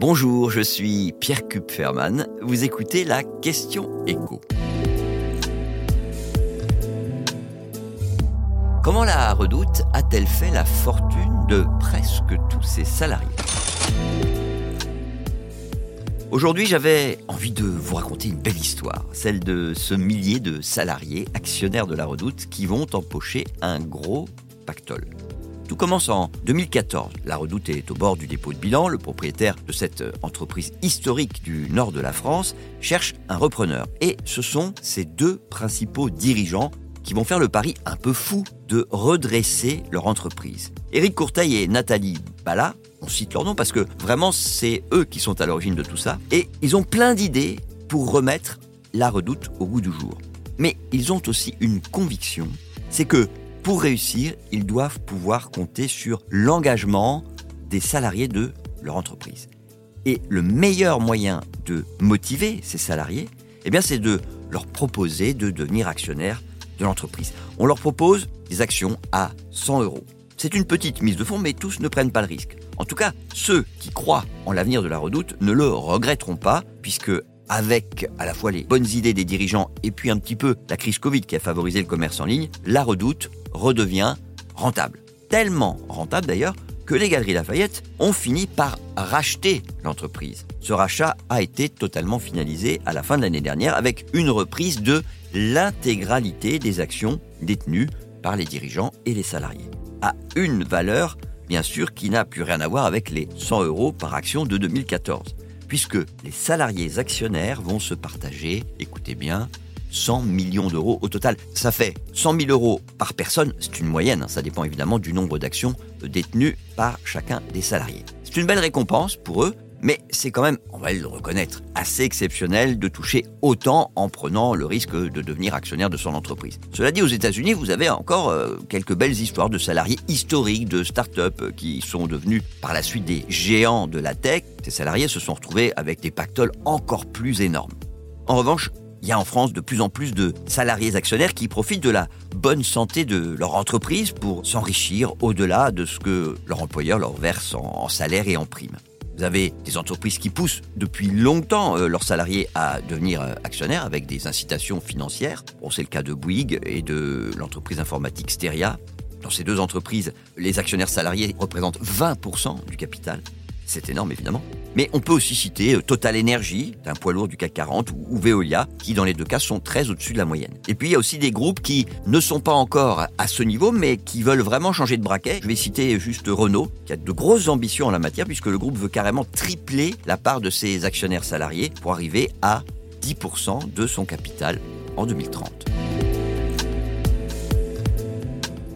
Bonjour, je suis Pierre Kupferman. Vous écoutez la question écho. Comment la redoute a-t-elle fait la fortune de presque tous ses salariés? Aujourd'hui, j'avais envie de vous raconter une belle histoire, celle de ce millier de salariés actionnaires de la redoute qui vont empocher un gros pactole. Tout commence en 2014. La Redoute est au bord du dépôt de bilan. Le propriétaire de cette entreprise historique du nord de la France cherche un repreneur. Et ce sont ces deux principaux dirigeants qui vont faire le pari un peu fou de redresser leur entreprise. Éric Courteil et Nathalie Bala, on cite leur nom parce que vraiment c'est eux qui sont à l'origine de tout ça, et ils ont plein d'idées pour remettre la redoute au goût du jour. Mais ils ont aussi une conviction, c'est que pour réussir, ils doivent pouvoir compter sur l'engagement des salariés de leur entreprise. Et le meilleur moyen de motiver ces salariés, eh c'est de leur proposer de devenir actionnaires de l'entreprise. On leur propose des actions à 100 euros. C'est une petite mise de fonds, mais tous ne prennent pas le risque. En tout cas, ceux qui croient en l'avenir de la redoute ne le regretteront pas, puisque avec à la fois les bonnes idées des dirigeants et puis un petit peu la crise Covid qui a favorisé le commerce en ligne, la redoute redevient rentable. Tellement rentable d'ailleurs que les Galeries Lafayette ont fini par racheter l'entreprise. Ce rachat a été totalement finalisé à la fin de l'année dernière avec une reprise de l'intégralité des actions détenues par les dirigeants et les salariés. À une valeur, bien sûr, qui n'a plus rien à voir avec les 100 euros par action de 2014, puisque les salariés actionnaires vont se partager, écoutez bien, 100 millions d'euros au total. Ça fait 100 000 euros par personne, c'est une moyenne, hein. ça dépend évidemment du nombre d'actions détenues par chacun des salariés. C'est une belle récompense pour eux, mais c'est quand même, on va le reconnaître, assez exceptionnel de toucher autant en prenant le risque de devenir actionnaire de son entreprise. Cela dit, aux États-Unis, vous avez encore euh, quelques belles histoires de salariés historiques de start-up euh, qui sont devenus par la suite des géants de la tech. Ces salariés se sont retrouvés avec des pactoles encore plus énormes. En revanche, il y a en France de plus en plus de salariés actionnaires qui profitent de la bonne santé de leur entreprise pour s'enrichir au-delà de ce que leur employeur leur verse en salaire et en prime. Vous avez des entreprises qui poussent depuis longtemps euh, leurs salariés à devenir euh, actionnaires avec des incitations financières. Bon, c'est le cas de Bouygues et de l'entreprise informatique Steria. Dans ces deux entreprises, les actionnaires salariés représentent 20% du capital. C'est énorme évidemment. Mais on peut aussi citer euh, Total Energy, un poids lourd du CAC 40, ou Veolia, qui dans les deux cas sont très au-dessus de la moyenne. Et puis il y a aussi des groupes qui ne sont pas encore à ce niveau, mais qui veulent vraiment changer de braquet. Je vais citer juste Renault, qui a de grosses ambitions en la matière, puisque le groupe veut carrément tripler la part de ses actionnaires salariés pour arriver à 10% de son capital en 2030.